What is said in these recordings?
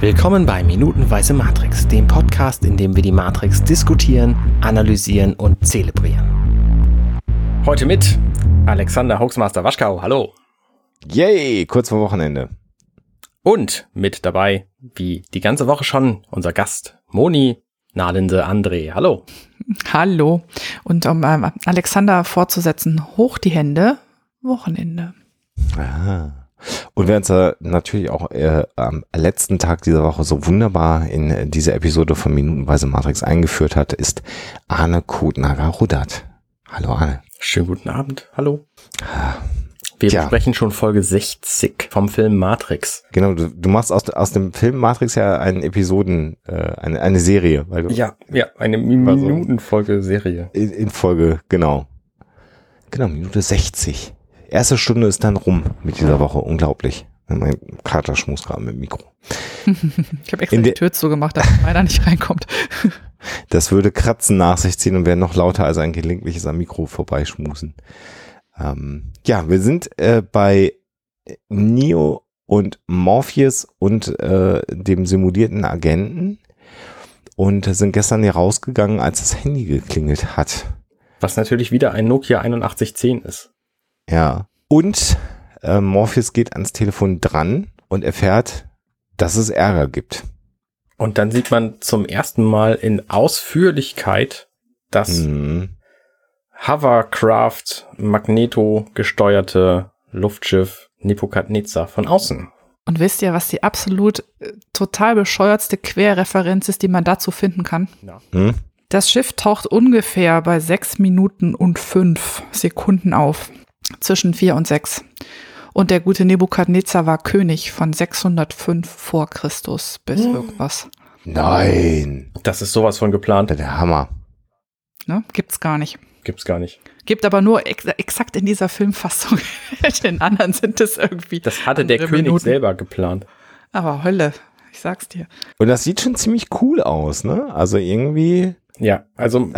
Willkommen bei Minutenweise Matrix, dem Podcast, in dem wir die Matrix diskutieren, analysieren und zelebrieren. Heute mit Alexander Hoaxmaster Waschkau, hallo. Yay, kurz vor Wochenende. Und mit dabei, wie die ganze Woche schon, unser Gast Moni Nalinde André, hallo. Hallo. Und um ähm, Alexander fortzusetzen, hoch die Hände, Wochenende. Ah. Und wer uns äh, natürlich auch äh, am letzten Tag dieser Woche so wunderbar in äh, diese Episode von Minutenweise Matrix eingeführt hat, ist Arne Kutnager-Rudert. Hallo Arne. Schönen guten Abend, hallo. Wir Tja. besprechen schon Folge 60 vom Film Matrix. Genau, du, du machst aus, aus dem Film Matrix ja einen Episoden, äh, eine, eine Serie. Weil du, ja, ja, eine Minutenfolge-Serie. In, in Folge, genau. Genau, Minute 60 erste Stunde ist dann rum mit dieser Woche. Unglaublich. Mein Kater schmus gerade mit dem Mikro. ich habe extra In die Tür zugemacht, damit meiner nicht reinkommt. das würde Kratzen nach sich ziehen und wäre noch lauter als ein gelegentliches am Mikro vorbeischmusen. Ähm, ja, wir sind äh, bei Neo und Morpheus und äh, dem simulierten Agenten und sind gestern hier rausgegangen, als das Handy geklingelt hat. Was natürlich wieder ein Nokia 8110 ist. Ja. Und äh, Morpheus geht ans Telefon dran und erfährt, dass es Ärger gibt. Und dann sieht man zum ersten Mal in Ausführlichkeit das mhm. Hovercraft Magneto gesteuerte Luftschiff Nebukadnezar von außen. Und wisst ihr, was die absolut äh, total bescheuertste Querreferenz ist, die man dazu finden kann? Ja. Hm? Das Schiff taucht ungefähr bei sechs Minuten und fünf Sekunden auf zwischen vier und sechs. Und der gute Nebukadnezar war König von 605 vor Christus bis hm. irgendwas. Nein. Das ist sowas von geplant. Der Hammer. Ne? Gibt's gar nicht. Gibt's gar nicht. Gibt aber nur ex exakt in dieser Filmfassung. Den anderen sind es irgendwie. Das hatte der König Minuten. selber geplant. Aber Hölle, ich sag's dir. Und das sieht schon ziemlich cool aus, ne? Also irgendwie. Ja, also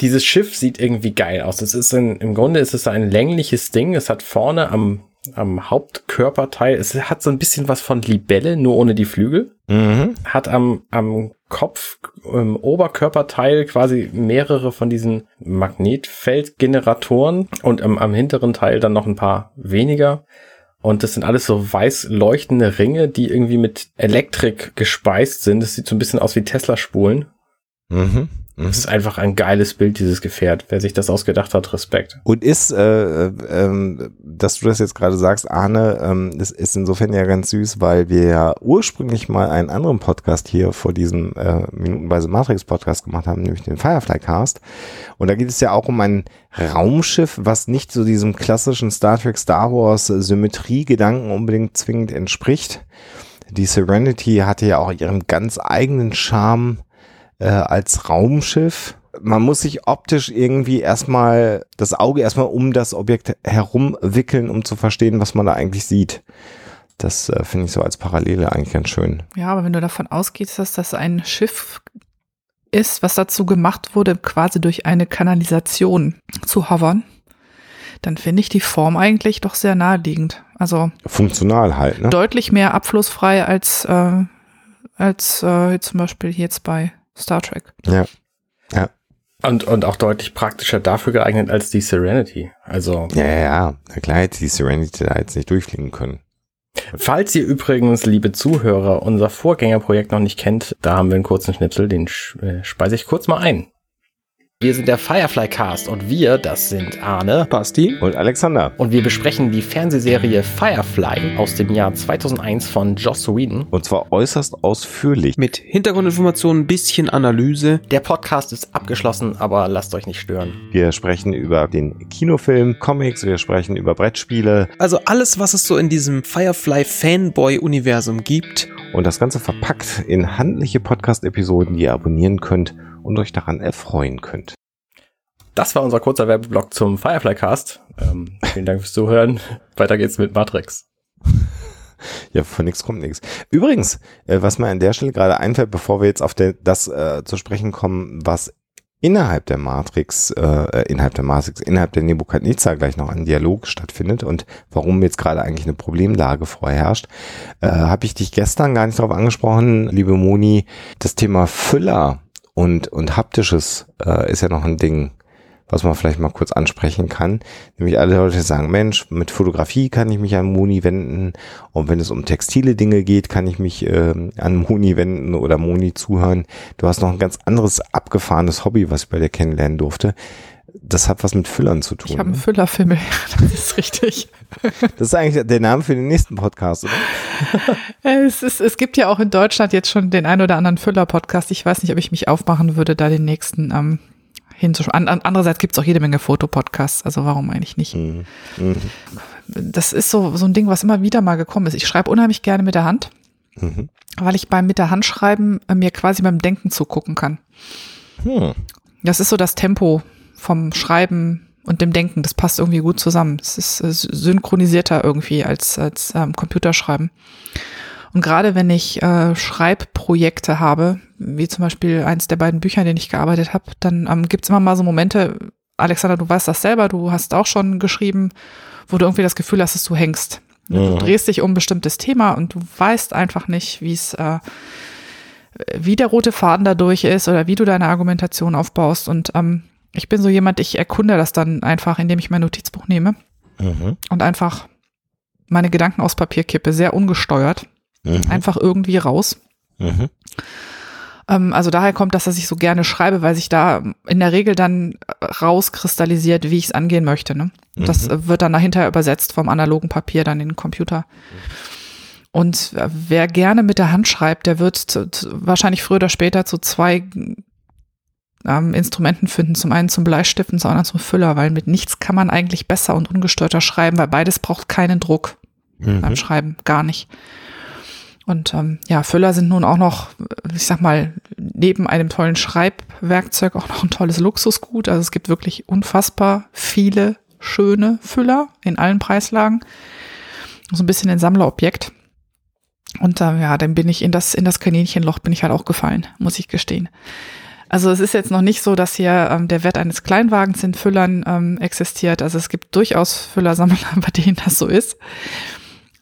dieses Schiff sieht irgendwie geil aus. Es ist ein, im Grunde ist es ein längliches Ding. Es hat vorne am, am Hauptkörperteil, es hat so ein bisschen was von Libelle, nur ohne die Flügel. Mhm. Hat am, am Kopf, im Oberkörperteil quasi mehrere von diesen Magnetfeldgeneratoren und am, am hinteren Teil dann noch ein paar weniger. Und das sind alles so weiß leuchtende Ringe, die irgendwie mit Elektrik gespeist sind. Das sieht so ein bisschen aus wie Tesla-Spulen. Mhm. Mhm. Das ist einfach ein geiles Bild, dieses Gefährt. Wer sich das ausgedacht hat, Respekt. Und ist, äh, äh, dass du das jetzt gerade sagst, Arne, ähm, das ist insofern ja ganz süß, weil wir ja ursprünglich mal einen anderen Podcast hier vor diesem äh, Minutenweise Matrix Podcast gemacht haben, nämlich den Firefly Cast. Und da geht es ja auch um ein Raumschiff, was nicht so diesem klassischen Star Trek Star Wars Symmetrie-Gedanken unbedingt zwingend entspricht. Die Serenity hatte ja auch ihren ganz eigenen Charme äh, als Raumschiff. Man muss sich optisch irgendwie erstmal das Auge erstmal um das Objekt herumwickeln, um zu verstehen, was man da eigentlich sieht. Das äh, finde ich so als Parallele eigentlich ganz schön. Ja, aber wenn du davon ausgehst, dass das ein Schiff ist, was dazu gemacht wurde, quasi durch eine Kanalisation zu hovern, dann finde ich die Form eigentlich doch sehr naheliegend. Also funktional halt, ne? Deutlich mehr abflussfrei als äh, als äh, zum Beispiel jetzt bei Star Trek. Ja. Ja. Und, und auch deutlich praktischer dafür geeignet als die Serenity. Also. Ja, ja, ja. Na klar hätte die Serenity da jetzt nicht durchfliegen können. Falls ihr übrigens, liebe Zuhörer, unser Vorgängerprojekt noch nicht kennt, da haben wir einen kurzen Schnipsel, den äh, speise ich kurz mal ein. Wir sind der Firefly Cast und wir, das sind Arne, Basti und Alexander. Und wir besprechen die Fernsehserie Firefly aus dem Jahr 2001 von Joss Whedon. Und zwar äußerst ausführlich. Mit Hintergrundinformationen, bisschen Analyse. Der Podcast ist abgeschlossen, aber lasst euch nicht stören. Wir sprechen über den Kinofilm, Comics, wir sprechen über Brettspiele. Also alles, was es so in diesem Firefly Fanboy-Universum gibt. Und das Ganze verpackt in handliche Podcast-Episoden, die ihr abonnieren könnt und euch daran erfreuen könnt. Das war unser kurzer Werbeblock zum Firefly Cast. Ähm, vielen Dank fürs Zuhören. Weiter geht's mit Matrix. Ja, von nichts kommt nichts. Übrigens, äh, was mir an der Stelle gerade einfällt, bevor wir jetzt auf der, das äh, zu sprechen kommen, was innerhalb der Matrix, äh, innerhalb der Matrix, innerhalb der Nebukadnezar gleich noch ein Dialog stattfindet und warum jetzt gerade eigentlich eine Problemlage vorherrscht, äh, habe ich dich gestern gar nicht darauf angesprochen, liebe Moni, das Thema Füller und, und haptisches äh, ist ja noch ein Ding was man vielleicht mal kurz ansprechen kann. Nämlich alle Leute sagen, Mensch, mit Fotografie kann ich mich an Moni wenden und wenn es um textile Dinge geht, kann ich mich äh, an Moni wenden oder Moni zuhören. Du hast noch ein ganz anderes abgefahrenes Hobby, was ich bei dir kennenlernen durfte. Das hat was mit Füllern zu tun. Ich habe einen ne? Füllerfimmel, das ist richtig. Das ist eigentlich der Name für den nächsten Podcast, oder? Es, ist, es gibt ja auch in Deutschland jetzt schon den ein oder anderen Füller-Podcast. Ich weiß nicht, ob ich mich aufmachen würde, da den nächsten ähm, hinzuschauen. An, andererseits gibt es auch jede Menge Fotopodcasts, also warum eigentlich nicht? Mhm. Mhm. Das ist so, so ein Ding, was immer wieder mal gekommen ist. Ich schreibe unheimlich gerne mit der Hand, mhm. weil ich beim mit der Hand schreiben äh, mir quasi beim Denken zugucken kann. Hm. Das ist so das Tempo vom Schreiben und dem Denken. Das passt irgendwie gut zusammen. Es ist äh, synchronisierter irgendwie als, als ähm, Computerschreiben. Und gerade wenn ich äh, Schreibprojekte habe, wie zum Beispiel eins der beiden Bücher, in denen ich gearbeitet habe, dann ähm, gibt es immer mal so Momente, Alexander, du weißt das selber, du hast auch schon geschrieben, wo du irgendwie das Gefühl hast, dass du hängst. Ja. Du drehst dich um ein bestimmtes Thema und du weißt einfach nicht, wie es, äh, wie der rote Faden dadurch ist oder wie du deine Argumentation aufbaust. Und ähm, ich bin so jemand, ich erkunde das dann einfach, indem ich mein Notizbuch nehme mhm. und einfach meine Gedanken aufs Papier kippe, sehr ungesteuert. Mhm. Einfach irgendwie raus. Mhm. Ähm, also daher kommt das, dass ich so gerne schreibe, weil sich da in der Regel dann rauskristallisiert, wie ich es angehen möchte. Ne? Mhm. Das wird dann dahinter übersetzt vom analogen Papier dann in den Computer. Und wer gerne mit der Hand schreibt, der wird zu, zu, wahrscheinlich früher oder später zu zwei ähm, Instrumenten finden. Zum einen zum Bleistiften, zum anderen zum Füller, weil mit nichts kann man eigentlich besser und ungestörter schreiben, weil beides braucht keinen Druck mhm. beim Schreiben, gar nicht. Und ähm, ja, Füller sind nun auch noch, ich sag mal, neben einem tollen Schreibwerkzeug auch noch ein tolles Luxusgut. Also es gibt wirklich unfassbar viele schöne Füller in allen Preislagen. So ein bisschen ein Sammlerobjekt. Und ähm, ja, dann bin ich in das, in das Kaninchenloch bin ich halt auch gefallen, muss ich gestehen. Also es ist jetzt noch nicht so, dass hier ähm, der Wert eines Kleinwagens in Füllern ähm, existiert. Also es gibt durchaus Füllersammler, bei denen das so ist.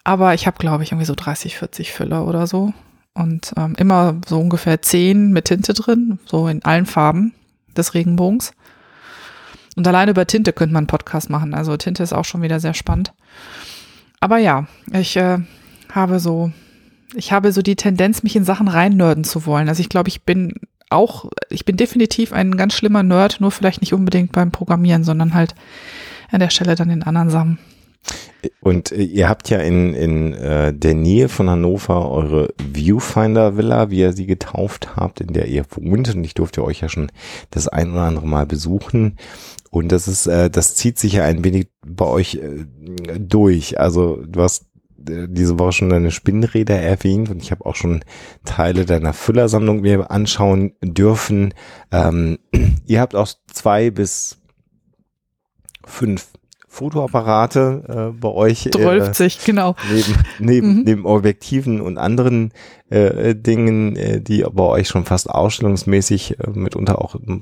Aber ich habe, glaube ich, irgendwie so 30, 40 Füller oder so. Und ähm, immer so ungefähr 10 mit Tinte drin, so in allen Farben des Regenbogens. Und alleine über Tinte könnte man einen Podcast machen. Also Tinte ist auch schon wieder sehr spannend. Aber ja, ich äh, habe so, ich habe so die Tendenz, mich in Sachen reinnörden zu wollen. Also ich glaube, ich bin auch, ich bin definitiv ein ganz schlimmer Nerd, nur vielleicht nicht unbedingt beim Programmieren, sondern halt an der Stelle dann in anderen Sachen. Und äh, ihr habt ja in, in äh, der Nähe von Hannover eure Viewfinder Villa, wie ihr sie getauft habt, in der ihr wohnt. Und ich durfte euch ja schon das ein oder andere Mal besuchen. Und das ist, äh, das zieht sich ja ein wenig bei euch äh, durch. Also du hast diese Woche schon deine Spinnräder erwähnt und ich habe auch schon Teile deiner Füllersammlung mir anschauen dürfen. Ähm, ihr habt auch zwei bis fünf Fotoapparate äh, bei euch. 12 äh, genau. Neben, neben, mhm. neben Objektiven und anderen äh, Dingen, äh, die bei euch schon fast ausstellungsmäßig äh, mitunter auch in,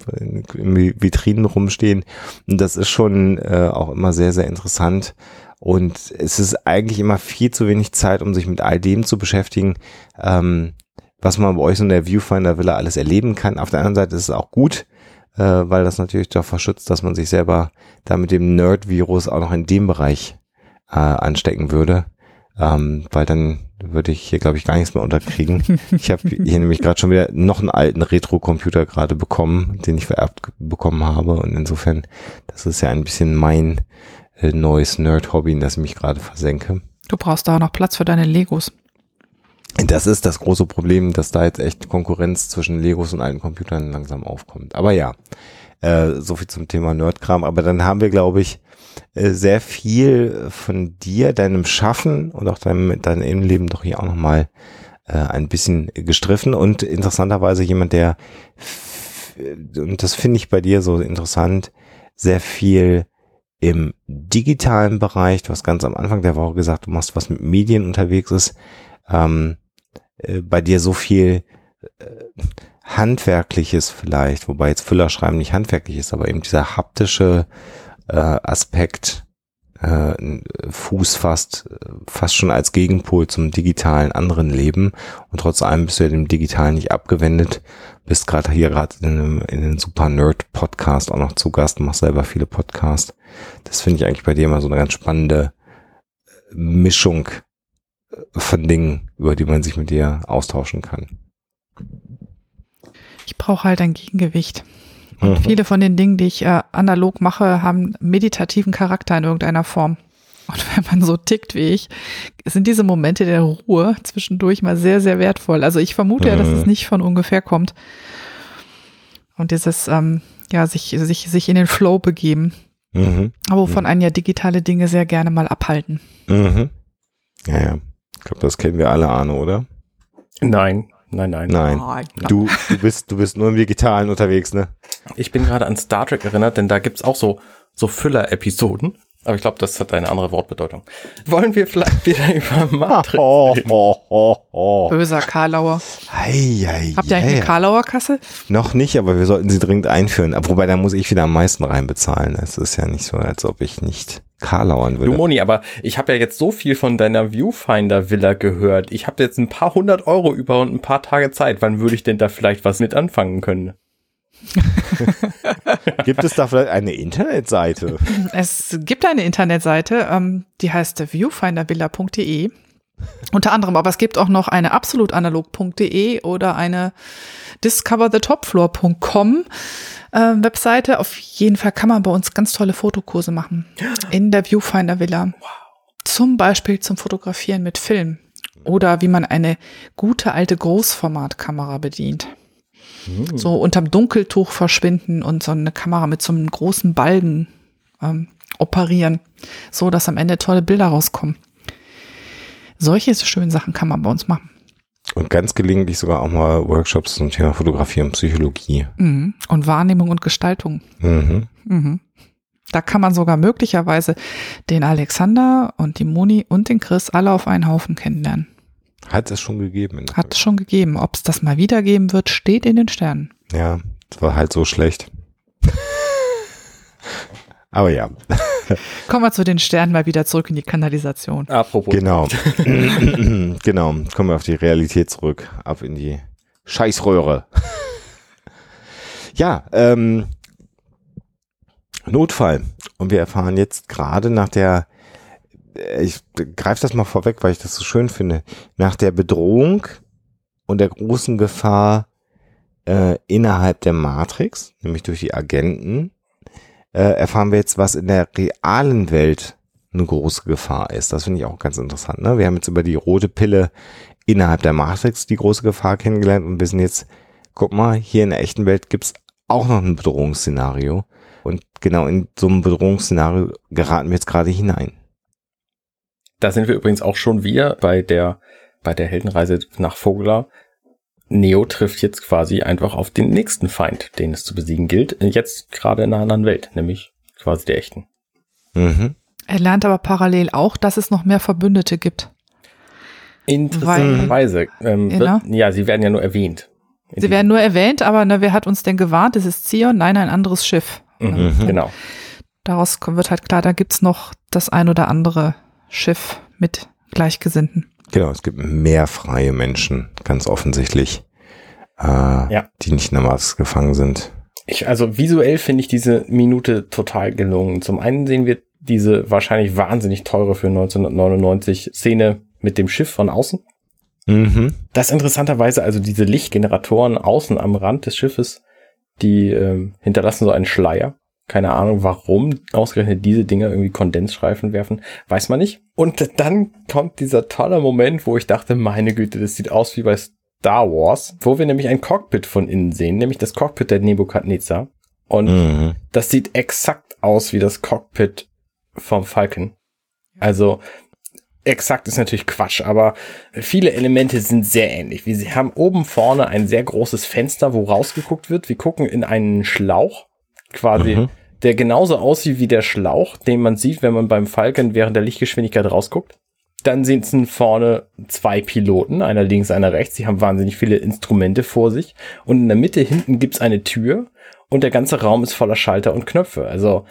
in Vitrinen rumstehen. Und das ist schon äh, auch immer sehr, sehr interessant. Und es ist eigentlich immer viel zu wenig Zeit, um sich mit all dem zu beschäftigen, ähm, was man bei euch so in der Viewfinder Villa alles erleben kann. Auf der anderen Seite ist es auch gut, äh, weil das natürlich davor schützt, dass man sich selber da mit dem Nerd-Virus auch noch in dem Bereich äh, anstecken würde. Ähm, weil dann würde ich hier, glaube ich, gar nichts mehr unterkriegen. Ich habe hier nämlich gerade schon wieder noch einen alten Retro-Computer gerade bekommen, den ich vererbt bekommen habe. Und insofern, das ist ja ein bisschen mein neues Nerd-Hobby, in das ich mich gerade versenke. Du brauchst da auch noch Platz für deine Legos. Das ist das große Problem, dass da jetzt echt Konkurrenz zwischen Legos und alten Computern langsam aufkommt. Aber ja, äh, so viel zum Thema Nerdkram. Aber dann haben wir, glaube ich, äh, sehr viel von dir, deinem Schaffen und auch deinem, deinem Innenleben doch hier auch nochmal äh, ein bisschen gestriffen und interessanterweise jemand, der, und das finde ich bei dir so interessant, sehr viel im digitalen Bereich, du hast ganz am Anfang der Woche gesagt, du machst was mit Medien unterwegs ist, ähm, äh, bei dir so viel äh, handwerkliches vielleicht, wobei jetzt Füllerschreiben nicht handwerklich ist, aber eben dieser haptische äh, Aspekt äh, Fuß fast, fast schon als Gegenpol zum digitalen anderen Leben und trotz allem bist du ja dem Digitalen nicht abgewendet, bist gerade hier gerade in, in den Super Nerd Podcast auch noch zu Gast, machst selber viele Podcasts. Das finde ich eigentlich bei dir immer so eine ganz spannende Mischung von Dingen, über die man sich mit dir austauschen kann. Ich brauche halt ein Gegengewicht. Mhm. Viele von den Dingen, die ich äh, analog mache, haben meditativen Charakter in irgendeiner Form. Und wenn man so tickt wie ich, sind diese Momente der Ruhe zwischendurch mal sehr, sehr wertvoll. Also ich vermute mhm. ja, dass es mhm. nicht von ungefähr kommt. Und dieses, ähm, ja, sich, sich, sich in den Flow begeben. Mhm. Aber wovon mhm. einen ja digitale Dinge sehr gerne mal abhalten. Mhm. Ja, ja. Ich glaube, das kennen wir alle, Arne, oder? Nein, nein, nein. Nein. Du, du bist, du bist nur im Digitalen unterwegs, ne? Ich bin gerade an Star Trek erinnert, denn da gibt's auch so, so Füller-Episoden. Aber ich glaube, das hat eine andere Wortbedeutung. Wollen wir vielleicht wieder über Matrix oh, oh, oh, oh. Böser Karlauer. Hei, hei, Habt ihr eigentlich eine Karlauer Kasse? Noch nicht, aber wir sollten sie dringend einführen. Wobei, da muss ich wieder am meisten reinbezahlen. Es ist ja nicht so, als ob ich nicht Karlauern würde. Du Moni, aber ich habe ja jetzt so viel von deiner Viewfinder-Villa gehört. Ich habe jetzt ein paar hundert Euro über und ein paar Tage Zeit. Wann würde ich denn da vielleicht was mit anfangen können? gibt es da vielleicht eine Internetseite? Es gibt eine Internetseite, ähm, die heißt viewfindervilla.de. Unter anderem, aber es gibt auch noch eine absolutanalog.de oder eine discoverthetopfloor.com äh, Webseite. Auf jeden Fall kann man bei uns ganz tolle Fotokurse machen. In der Viewfinder Villa. Wow. Zum Beispiel zum Fotografieren mit Film. Oder wie man eine gute alte Großformatkamera bedient. Mhm. So unterm Dunkeltuch verschwinden und so eine Kamera mit so einem großen Balken ähm, operieren, so dass am Ende tolle Bilder rauskommen. Solche schönen Sachen kann man bei uns machen. Und ganz gelegentlich sogar auch mal Workshops zum Thema Fotografie und Psychologie. Mhm. Und Wahrnehmung und Gestaltung. Mhm. Mhm. Da kann man sogar möglicherweise den Alexander und die Moni und den Chris alle auf einen Haufen kennenlernen. Hat es schon gegeben. Hat es schon gegeben. Ob es das mal wieder geben wird, steht in den Sternen. Ja, es war halt so schlecht. Aber ja. Kommen wir zu den Sternen mal wieder zurück in die Kanalisation. Apropos. Genau. genau. Kommen wir auf die Realität zurück. Ab in die Scheißröhre. ja, ähm, Notfall. Und wir erfahren jetzt gerade nach der ich greife das mal vorweg, weil ich das so schön finde, nach der Bedrohung und der großen Gefahr äh, innerhalb der Matrix, nämlich durch die Agenten, äh, erfahren wir jetzt, was in der realen Welt eine große Gefahr ist. Das finde ich auch ganz interessant. Ne? Wir haben jetzt über die rote Pille innerhalb der Matrix die große Gefahr kennengelernt und wissen jetzt, guck mal, hier in der echten Welt gibt's auch noch ein Bedrohungsszenario. Und genau in so einem Bedrohungsszenario geraten wir jetzt gerade hinein. Da sind wir übrigens auch schon wir bei der, bei der Heldenreise nach Vogler. Neo trifft jetzt quasi einfach auf den nächsten Feind, den es zu besiegen gilt. Jetzt gerade in einer anderen Welt, nämlich quasi der echten. Mhm. Er lernt aber parallel auch, dass es noch mehr Verbündete gibt. Interessanterweise. Ähm, ja. ja, sie werden ja nur erwähnt. Sie werden nur erwähnt, aber ne, wer hat uns denn gewarnt? Es ist Zion, nein, ein anderes Schiff. Mhm, genau. Daraus wird halt klar, da gibt's noch das ein oder andere Schiff mit Gleichgesinnten. Genau, es gibt mehr freie Menschen, ganz offensichtlich, äh, ja. die nicht in der Matrix gefangen sind. Ich, also visuell finde ich diese Minute total gelungen. Zum einen sehen wir diese wahrscheinlich wahnsinnig teure für 1999 Szene mit dem Schiff von außen. Mhm. Das interessanterweise, also diese Lichtgeneratoren außen am Rand des Schiffes, die äh, hinterlassen so einen Schleier. Keine Ahnung, warum ausgerechnet diese Dinger irgendwie Kondensstreifen werfen, weiß man nicht. Und dann kommt dieser tolle Moment, wo ich dachte, meine Güte, das sieht aus wie bei Star Wars, wo wir nämlich ein Cockpit von innen sehen, nämlich das Cockpit der Nebukadnezar. Und mhm. das sieht exakt aus wie das Cockpit vom Falcon. Also exakt ist natürlich Quatsch, aber viele Elemente sind sehr ähnlich. Wir haben oben vorne ein sehr großes Fenster, wo rausgeguckt wird. Wir gucken in einen Schlauch quasi, mhm. der genauso aussieht wie der Schlauch, den man sieht, wenn man beim Falcon während der Lichtgeschwindigkeit rausguckt. Dann sitzen vorne zwei Piloten, einer links, einer rechts. Die haben wahnsinnig viele Instrumente vor sich. Und in der Mitte hinten gibt's eine Tür und der ganze Raum ist voller Schalter und Knöpfe. Also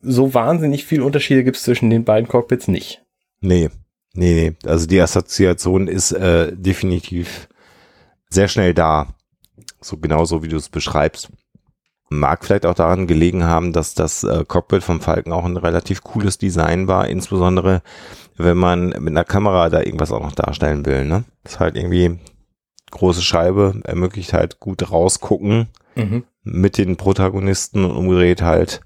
so wahnsinnig viel Unterschiede gibt's zwischen den beiden Cockpits nicht. Nee, nee, nee. Also die Assoziation ist äh, definitiv sehr schnell da. So genauso wie du es beschreibst. Mag vielleicht auch daran gelegen haben, dass das äh, Cockpit vom Falken auch ein relativ cooles Design war, insbesondere wenn man mit einer Kamera da irgendwas auch noch darstellen will. Ne? Das ist halt irgendwie große Scheibe, ermöglicht halt gut rausgucken mhm. mit den Protagonisten und umgedreht halt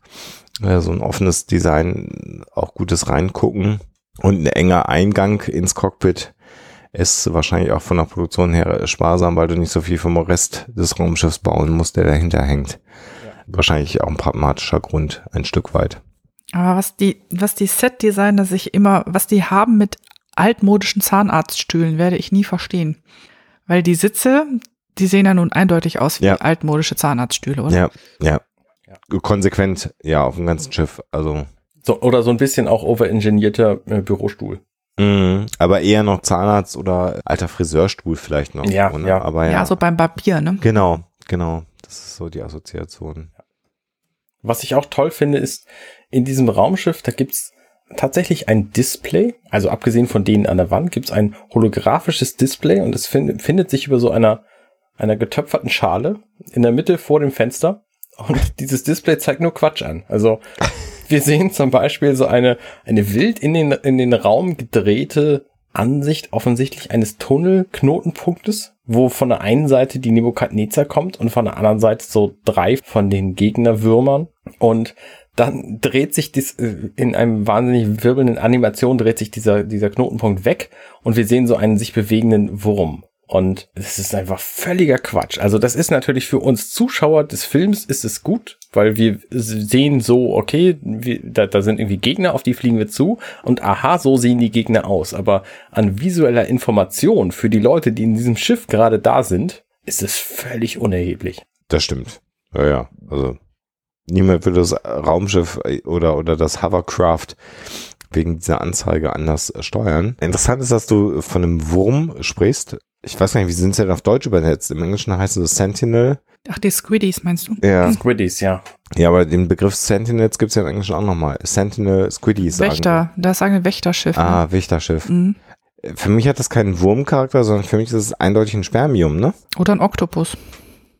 äh, so ein offenes Design, auch gutes Reingucken und ein enger Eingang ins Cockpit ist wahrscheinlich auch von der Produktion her sparsam, weil du nicht so viel vom Rest des Raumschiffs bauen musst, der dahinter hängt. Ja. Wahrscheinlich auch ein pragmatischer Grund, ein Stück weit. Aber was die, was die Set-Designer sich immer, was die haben mit altmodischen Zahnarztstühlen, werde ich nie verstehen. Weil die Sitze, die sehen ja nun eindeutig aus wie ja. altmodische Zahnarztstühle, oder? Ja, ja. Konsequent, ja, auf dem ganzen Schiff. Also. So, oder so ein bisschen auch overengineerter äh, Bürostuhl. Mhm, aber eher noch Zahnarzt oder alter Friseurstuhl vielleicht noch. Ja, so, ne? ja. Aber ja. ja, so beim Papier, ne? Genau, genau. Das ist so die Assoziation. Was ich auch toll finde, ist, in diesem Raumschiff, da gibt's tatsächlich ein Display, also abgesehen von denen an der Wand, gibt's ein holographisches Display und es find, findet sich über so einer, einer getöpferten Schale in der Mitte vor dem Fenster. Und dieses Display zeigt nur Quatsch an. Also wir sehen zum Beispiel so eine, eine wild in den, in den Raum gedrehte Ansicht offensichtlich eines Tunnelknotenpunktes, wo von der einen Seite die Nebukadnezar kommt und von der anderen Seite so drei von den Gegnerwürmern. Und dann dreht sich dies äh, in einem wahnsinnig wirbelnden Animation dreht sich dieser, dieser Knotenpunkt weg und wir sehen so einen sich bewegenden Wurm. Und es ist einfach völliger Quatsch. Also das ist natürlich für uns Zuschauer des Films ist es gut, weil wir sehen so, okay, wir, da, da sind irgendwie Gegner, auf die fliegen wir zu und aha, so sehen die Gegner aus. Aber an visueller Information für die Leute, die in diesem Schiff gerade da sind, ist es völlig unerheblich. Das stimmt. Ja, ja. Also niemand würde das Raumschiff oder, oder das Hovercraft wegen dieser Anzeige anders steuern. Interessant ist, dass du von einem Wurm sprichst ich weiß gar nicht, wie sind sie denn auf Deutsch übersetzt? Im Englischen heißt es Sentinel. Ach, die Squiddies meinst du? Ja. Squiddies, ja. Ja, aber den Begriff Sentinels gibt es ja im Englischen auch nochmal. Sentinel, Squiddies. Wächter, das sagen wir Wächterschiff. Ah, ne? Wächterschiff. Mhm. Für mich hat das keinen Wurmcharakter, sondern für mich ist es eindeutig ein Spermium, ne? Oder ein Oktopus.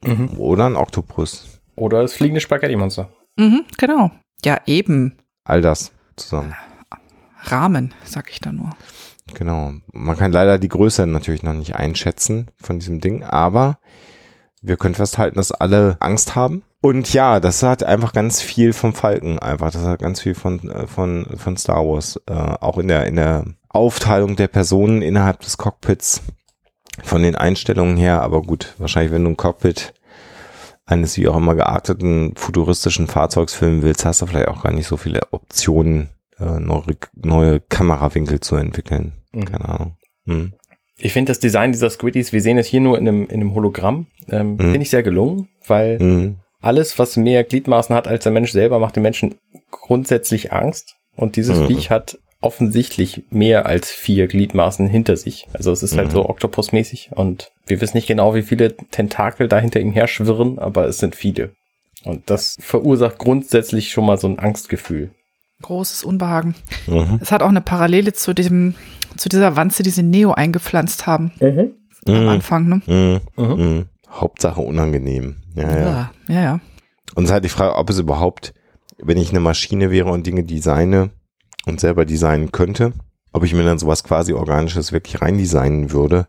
Mhm. Oder ein Oktopus. Oder das fliegende Spaghetti-Monster. Mhm, genau. Ja, eben. All das zusammen. Rahmen, sag ich da nur. Genau. Man kann leider die Größe natürlich noch nicht einschätzen von diesem Ding, aber wir können festhalten, dass alle Angst haben. Und ja, das hat einfach ganz viel vom Falken einfach. Das hat ganz viel von, äh, von, von Star Wars. Äh, auch in der, in der Aufteilung der Personen innerhalb des Cockpits. Von den Einstellungen her. Aber gut, wahrscheinlich, wenn du ein Cockpit eines wie auch immer gearteten futuristischen Fahrzeugs filmen willst, hast du vielleicht auch gar nicht so viele Optionen, äh, neue, neue Kamerawinkel zu entwickeln. Mhm. Keine Ahnung. Mhm. Ich finde das Design dieser Squiddies, wir sehen es hier nur in einem, in einem Hologramm, ähm, mhm. finde ich sehr gelungen, weil mhm. alles, was mehr Gliedmaßen hat als der Mensch selber, macht den Menschen grundsätzlich Angst. Und dieses mhm. Viech hat offensichtlich mehr als vier Gliedmaßen hinter sich. Also es ist halt mhm. so Oktopus-mäßig und wir wissen nicht genau, wie viele Tentakel da hinter ihm her schwirren, aber es sind viele. Und das verursacht grundsätzlich schon mal so ein Angstgefühl großes Unbehagen. Mhm. Es hat auch eine Parallele zu diesem, zu dieser Wanze, die sie Neo eingepflanzt haben. Mhm. Am mhm. Anfang, ne? Mhm. Mhm. mhm. Hauptsache unangenehm. Ja, ja, ja. ja, ja. Und es ist halt die Frage, ob es überhaupt, wenn ich eine Maschine wäre und Dinge designe und selber designen könnte, ob ich mir dann sowas quasi Organisches wirklich rein designen würde,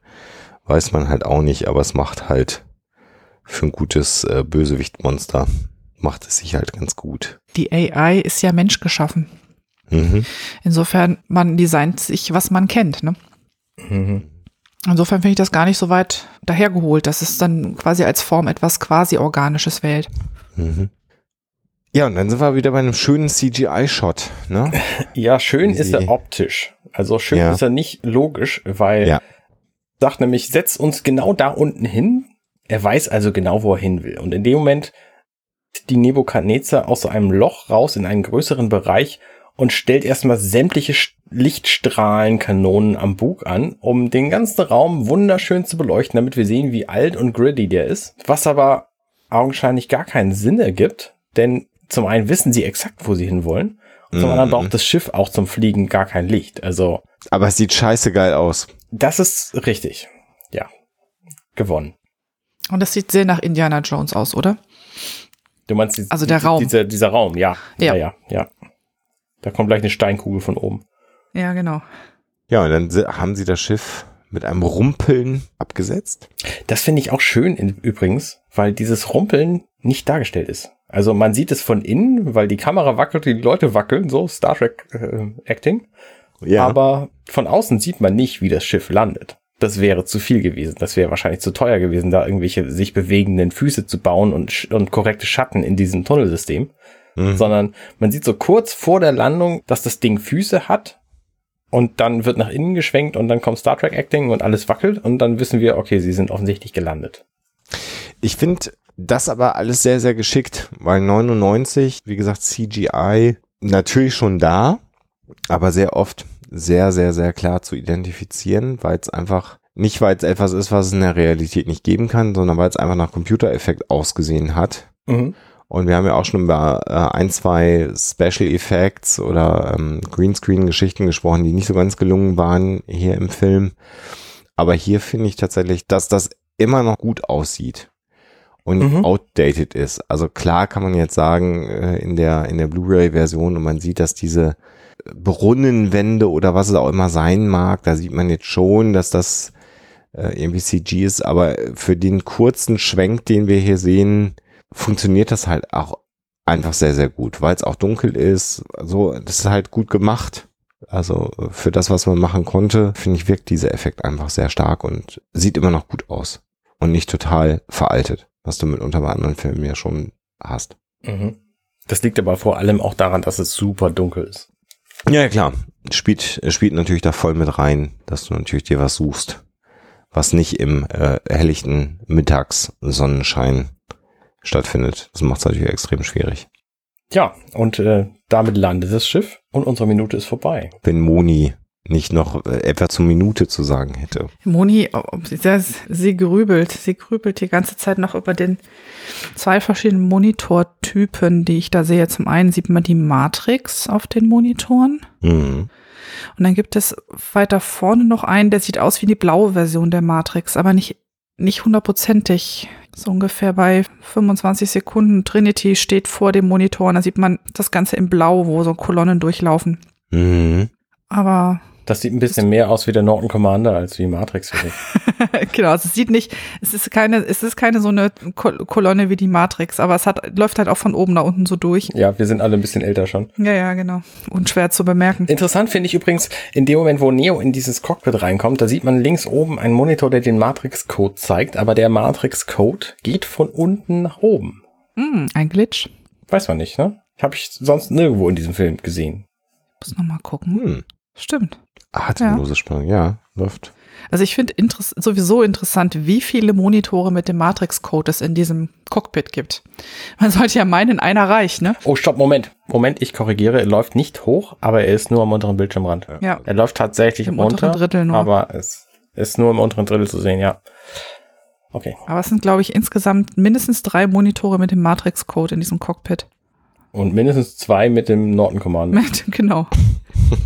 weiß man halt auch nicht, aber es macht halt für ein gutes äh, Bösewichtmonster macht es sich halt ganz gut. Die AI ist ja menschgeschaffen. Mhm. Insofern, man designt sich, was man kennt. Ne? Mhm. Insofern finde ich das gar nicht so weit dahergeholt, dass es dann quasi als Form etwas quasi Organisches wählt. Mhm. Ja, und dann sind wir wieder bei einem schönen CGI-Shot. Ne? Ja, schön ist er optisch. Also schön ja. ist er nicht logisch, weil ja. sagt nämlich, setz uns genau da unten hin. Er weiß also genau, wo er hin will. Und in dem Moment die Nebukadnezar aus so einem Loch raus in einen größeren Bereich und stellt erstmal sämtliche Lichtstrahlenkanonen am Bug an, um den ganzen Raum wunderschön zu beleuchten, damit wir sehen, wie alt und gritty der ist. Was aber augenscheinlich gar keinen Sinn ergibt, denn zum einen wissen sie exakt, wo sie hinwollen, und zum mhm. anderen braucht das Schiff auch zum Fliegen gar kein Licht. Also. Aber es sieht scheiße geil aus. Das ist richtig. Ja. Gewonnen. Und das sieht sehr nach Indiana Jones aus, oder? Du meinst die, also der die, Raum. Dieser, dieser Raum, ja. Ja, ja, ja. Da kommt gleich eine Steinkugel von oben. Ja, genau. Ja, und dann haben sie das Schiff mit einem Rumpeln abgesetzt. Das finde ich auch schön in, übrigens, weil dieses Rumpeln nicht dargestellt ist. Also man sieht es von innen, weil die Kamera wackelt, die Leute wackeln, so Star Trek äh, Acting. Ja. Aber von außen sieht man nicht, wie das Schiff landet. Das wäre zu viel gewesen. Das wäre wahrscheinlich zu teuer gewesen, da irgendwelche sich bewegenden Füße zu bauen und, und korrekte Schatten in diesem Tunnelsystem. Mhm. Sondern man sieht so kurz vor der Landung, dass das Ding Füße hat und dann wird nach innen geschwenkt und dann kommt Star Trek Acting und alles wackelt und dann wissen wir, okay, sie sind offensichtlich gelandet. Ich finde das aber alles sehr, sehr geschickt, weil 99, wie gesagt, CGI natürlich schon da, aber sehr oft sehr, sehr, sehr klar zu identifizieren, weil es einfach nicht, weil es etwas ist, was es in der Realität nicht geben kann, sondern weil es einfach nach Computereffekt ausgesehen hat. Mhm. Und wir haben ja auch schon über äh, ein, zwei Special Effects oder ähm, Greenscreen-Geschichten gesprochen, die nicht so ganz gelungen waren hier im Film. Aber hier finde ich tatsächlich, dass das immer noch gut aussieht und mhm. outdated ist. Also klar kann man jetzt sagen, äh, in der, in der Blu-ray-Version und man sieht, dass diese Brunnenwände oder was es auch immer sein mag, da sieht man jetzt schon, dass das äh, irgendwie CG ist, aber für den kurzen Schwenk, den wir hier sehen, funktioniert das halt auch einfach sehr, sehr gut, weil es auch dunkel ist. So, das ist halt gut gemacht. Also für das, was man machen konnte, finde ich, wirkt dieser Effekt einfach sehr stark und sieht immer noch gut aus und nicht total veraltet, was du mitunter bei anderen Filmen ja schon hast. Mhm. Das liegt aber vor allem auch daran, dass es super dunkel ist. Ja, klar. Spielt, spielt natürlich da voll mit rein, dass du natürlich dir was suchst, was nicht im äh, helllichten Mittagssonnenschein stattfindet. Das macht es natürlich extrem schwierig. Ja, und äh, damit landet das Schiff und unsere Minute ist vorbei. Wenn Moni nicht noch äh, etwa zur Minute zu sagen hätte. Moni, sie, sie grübelt, sie grübelt die ganze Zeit noch über den zwei verschiedenen Monitortypen, die ich da sehe. Zum einen sieht man die Matrix auf den Monitoren. Mhm. Und dann gibt es weiter vorne noch einen, der sieht aus wie die blaue Version der Matrix, aber nicht, nicht hundertprozentig. So ungefähr bei 25 Sekunden. Trinity steht vor dem Monitor und da sieht man das Ganze in blau, wo so Kolonnen durchlaufen. Mhm. Aber das sieht ein bisschen mehr aus wie der Norton Commander als wie Matrix für mich. genau, also es sieht nicht, es ist keine, es ist keine so eine Kolonne wie die Matrix, aber es hat, läuft halt auch von oben nach unten so durch. Ja, wir sind alle ein bisschen älter schon. Ja, ja, genau. Und schwer zu bemerken. Interessant finde ich übrigens, in dem Moment, wo Neo in dieses Cockpit reinkommt, da sieht man links oben einen Monitor, der den Matrix-Code zeigt, aber der Matrix-Code geht von unten nach oben. Mm, ein Glitch. Weiß man nicht, ne? Habe ich sonst nirgendwo in diesem Film gesehen. Muss noch mal gucken. Hm. Stimmt. Atemlose ja. Spannung, ja, läuft. Also ich finde interess sowieso interessant, wie viele Monitore mit dem Matrix-Code es in diesem Cockpit gibt. Man sollte ja meinen, einer reicht, ne? Oh, stopp, Moment. Moment, ich korrigiere. Er läuft nicht hoch, aber er ist nur am unteren Bildschirmrand. Ja. Er läuft tatsächlich Im runter, unteren Drittel nur. aber es ist nur im unteren Drittel zu sehen, ja. Okay. Aber es sind, glaube ich, insgesamt mindestens drei Monitore mit dem Matrix-Code in diesem Cockpit. Und mindestens zwei mit dem Norton Command. genau.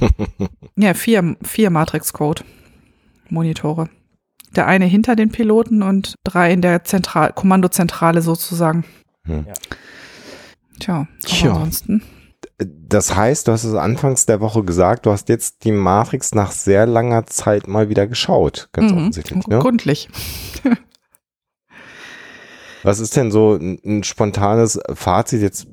ja, vier, vier Matrix-Code-Monitore. Der eine hinter den Piloten und drei in der Zentral Kommandozentrale sozusagen. Hm. Ja. Tja, Tja. ansonsten. Das heißt, du hast es anfangs der Woche gesagt, du hast jetzt die Matrix nach sehr langer Zeit mal wieder geschaut, ganz mhm. offensichtlich. Ne? Gründlich. Was ist denn so ein, ein spontanes Fazit jetzt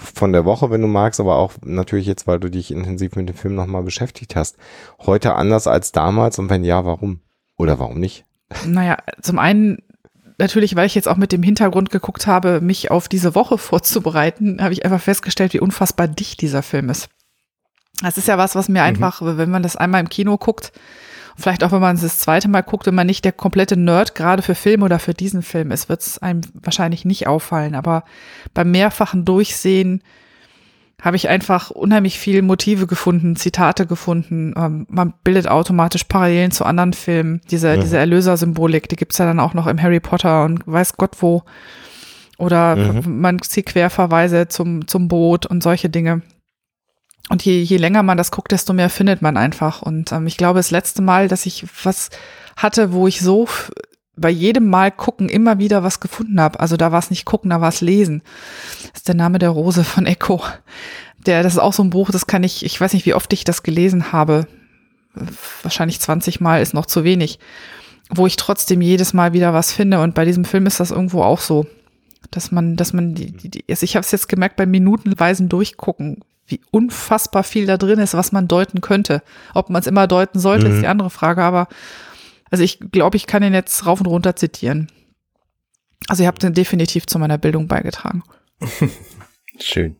von der Woche, wenn du magst, aber auch natürlich jetzt, weil du dich intensiv mit dem Film nochmal beschäftigt hast. Heute anders als damals und wenn ja, warum? Oder warum nicht? Naja, zum einen natürlich, weil ich jetzt auch mit dem Hintergrund geguckt habe, mich auf diese Woche vorzubereiten, habe ich einfach festgestellt, wie unfassbar dicht dieser Film ist. Das ist ja was, was mir mhm. einfach, wenn man das einmal im Kino guckt, vielleicht auch wenn man es das zweite Mal guckt, wenn man nicht der komplette Nerd gerade für Film oder für diesen Film ist, wird es einem wahrscheinlich nicht auffallen. Aber beim mehrfachen Durchsehen habe ich einfach unheimlich viel Motive gefunden, Zitate gefunden. Ähm, man bildet automatisch Parallelen zu anderen Filmen. Diese, mhm. diese Erlöser-Symbolik, die gibt's ja dann auch noch im Harry Potter und weiß Gott wo. Oder mhm. man zieht Querverweise zum, zum Boot und solche Dinge. Und je, je länger man das guckt, desto mehr findet man einfach. Und ähm, ich glaube, das letzte Mal, dass ich was hatte, wo ich so bei jedem Mal gucken immer wieder was gefunden habe. Also da war es nicht gucken, da war es lesen. Das ist der Name der Rose von Echo. Der, das ist auch so ein Buch, das kann ich, ich weiß nicht, wie oft ich das gelesen habe. Wahrscheinlich 20 Mal ist noch zu wenig. Wo ich trotzdem jedes Mal wieder was finde. Und bei diesem Film ist das irgendwo auch so. Dass man, dass man die, die, die also ich habe es jetzt gemerkt beim minutenweisen Durchgucken, wie unfassbar viel da drin ist, was man deuten könnte. Ob man es immer deuten sollte, mhm. ist die andere Frage, aber also ich glaube, ich kann ihn jetzt rauf und runter zitieren. Also ihr habt definitiv zu meiner Bildung beigetragen. Schön.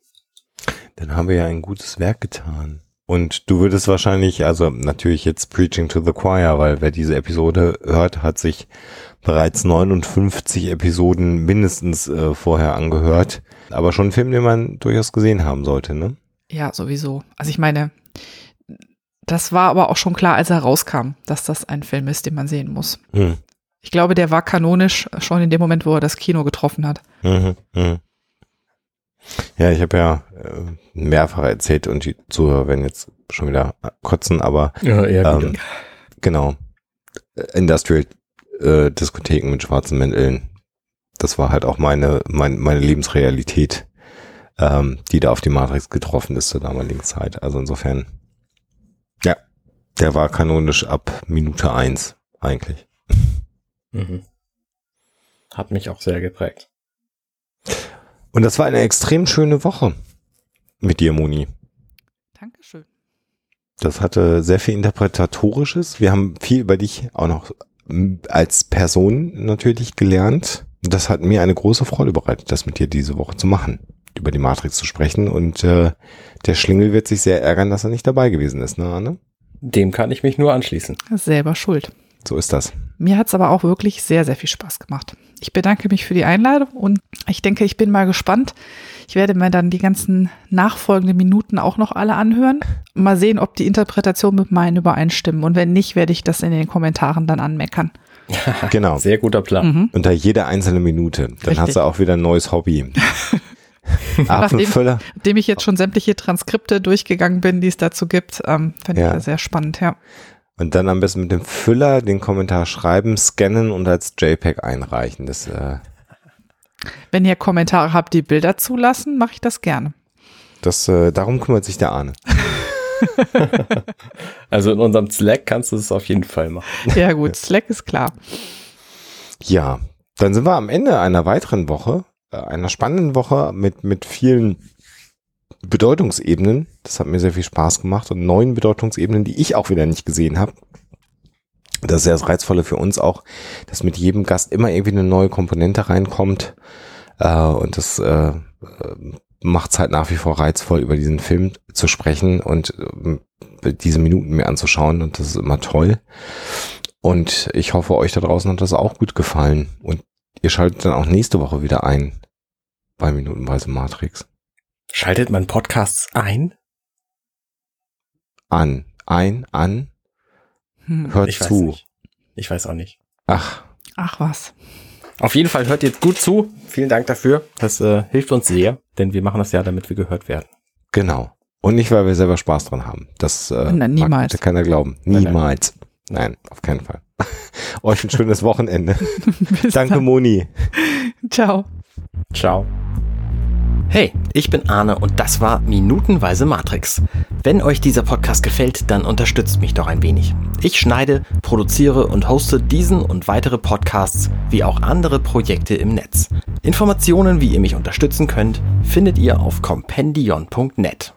Dann haben wir ja ein gutes Werk getan. Und du würdest wahrscheinlich, also natürlich jetzt Preaching to the Choir, weil wer diese Episode hört, hat sich bereits 59 Episoden mindestens äh, vorher angehört. Aber schon ein Film, den man durchaus gesehen haben sollte, ne? Ja, sowieso. Also ich meine, das war aber auch schon klar, als er rauskam, dass das ein Film ist, den man sehen muss. Hm. Ich glaube, der war kanonisch schon in dem Moment, wo er das Kino getroffen hat. Mhm, mh. Ja, ich habe ja äh, mehrfach erzählt und die Zuhörer werden jetzt schon wieder kotzen, aber ja, ähm, genau. Industrial äh, Diskotheken mit schwarzen Mänteln. Das war halt auch meine, mein, meine Lebensrealität, ähm, die da auf die Matrix getroffen ist zur damaligen Zeit. Also insofern ja, der war kanonisch ab Minute eins eigentlich. Mhm. Hat mich auch sehr geprägt. Und das war eine extrem schöne Woche mit dir, Moni. Dankeschön. Das hatte sehr viel Interpretatorisches. Wir haben viel über dich auch noch als Person natürlich gelernt. Das hat mir eine große Freude bereitet, das mit dir diese Woche zu machen, über die Matrix zu sprechen. Und äh, der Schlingel wird sich sehr ärgern, dass er nicht dabei gewesen ist, ne, Anne? Dem kann ich mich nur anschließen. Selber schuld. So ist das. Mir hat es aber auch wirklich sehr, sehr viel Spaß gemacht. Ich bedanke mich für die Einladung und ich denke, ich bin mal gespannt. Ich werde mir dann die ganzen nachfolgenden Minuten auch noch alle anhören. Mal sehen, ob die Interpretation mit meinen übereinstimmen. Und wenn nicht, werde ich das in den Kommentaren dann anmeckern. genau. Sehr guter Plan. Mhm. Unter jeder einzelne Minute. Dann Richtig. hast du auch wieder ein neues Hobby. Apfelfüller. Nachdem ich jetzt schon sämtliche Transkripte durchgegangen bin, die es dazu gibt, ähm, finde ja. ich sehr spannend, ja. Und dann am besten mit dem Füller den Kommentar schreiben, scannen und als JPEG einreichen. Das, äh Wenn ihr Kommentare habt, die Bilder zulassen, mache ich das gerne. Das, äh, darum kümmert sich der Arne. also in unserem Slack kannst du es auf jeden Fall machen. Ja gut, Slack ist klar. Ja, dann sind wir am Ende einer weiteren Woche einer spannenden Woche mit, mit vielen Bedeutungsebenen. Das hat mir sehr viel Spaß gemacht und neuen Bedeutungsebenen, die ich auch wieder nicht gesehen habe. Das ist ja das Reizvolle für uns auch, dass mit jedem Gast immer irgendwie eine neue Komponente reinkommt. Äh, und das äh, macht es halt nach wie vor reizvoll, über diesen Film zu sprechen und äh, diese Minuten mir anzuschauen. Und das ist immer toll. Und ich hoffe, euch da draußen hat das auch gut gefallen. Und ihr schaltet dann auch nächste Woche wieder ein bei Minutenweise Matrix. Schaltet man Podcasts ein? An. Ein, an. Hm. Hört ich zu. Weiß ich weiß auch nicht. Ach. Ach was. Auf jeden Fall hört jetzt gut zu. Vielen Dank dafür. Das äh, hilft uns sehr, denn wir machen das ja, damit wir gehört werden. Genau. Und nicht, weil wir selber Spaß dran haben. Das äh, Nein, niemals. mag keiner glauben. Niemals. Nein, auf keinen Fall. Euch ein schönes Wochenende. Danke, dann. Moni. Ciao. Ciao. Hey, ich bin Arne und das war Minutenweise Matrix. Wenn euch dieser Podcast gefällt, dann unterstützt mich doch ein wenig. Ich schneide, produziere und hoste diesen und weitere Podcasts wie auch andere Projekte im Netz. Informationen, wie ihr mich unterstützen könnt, findet ihr auf compendion.net.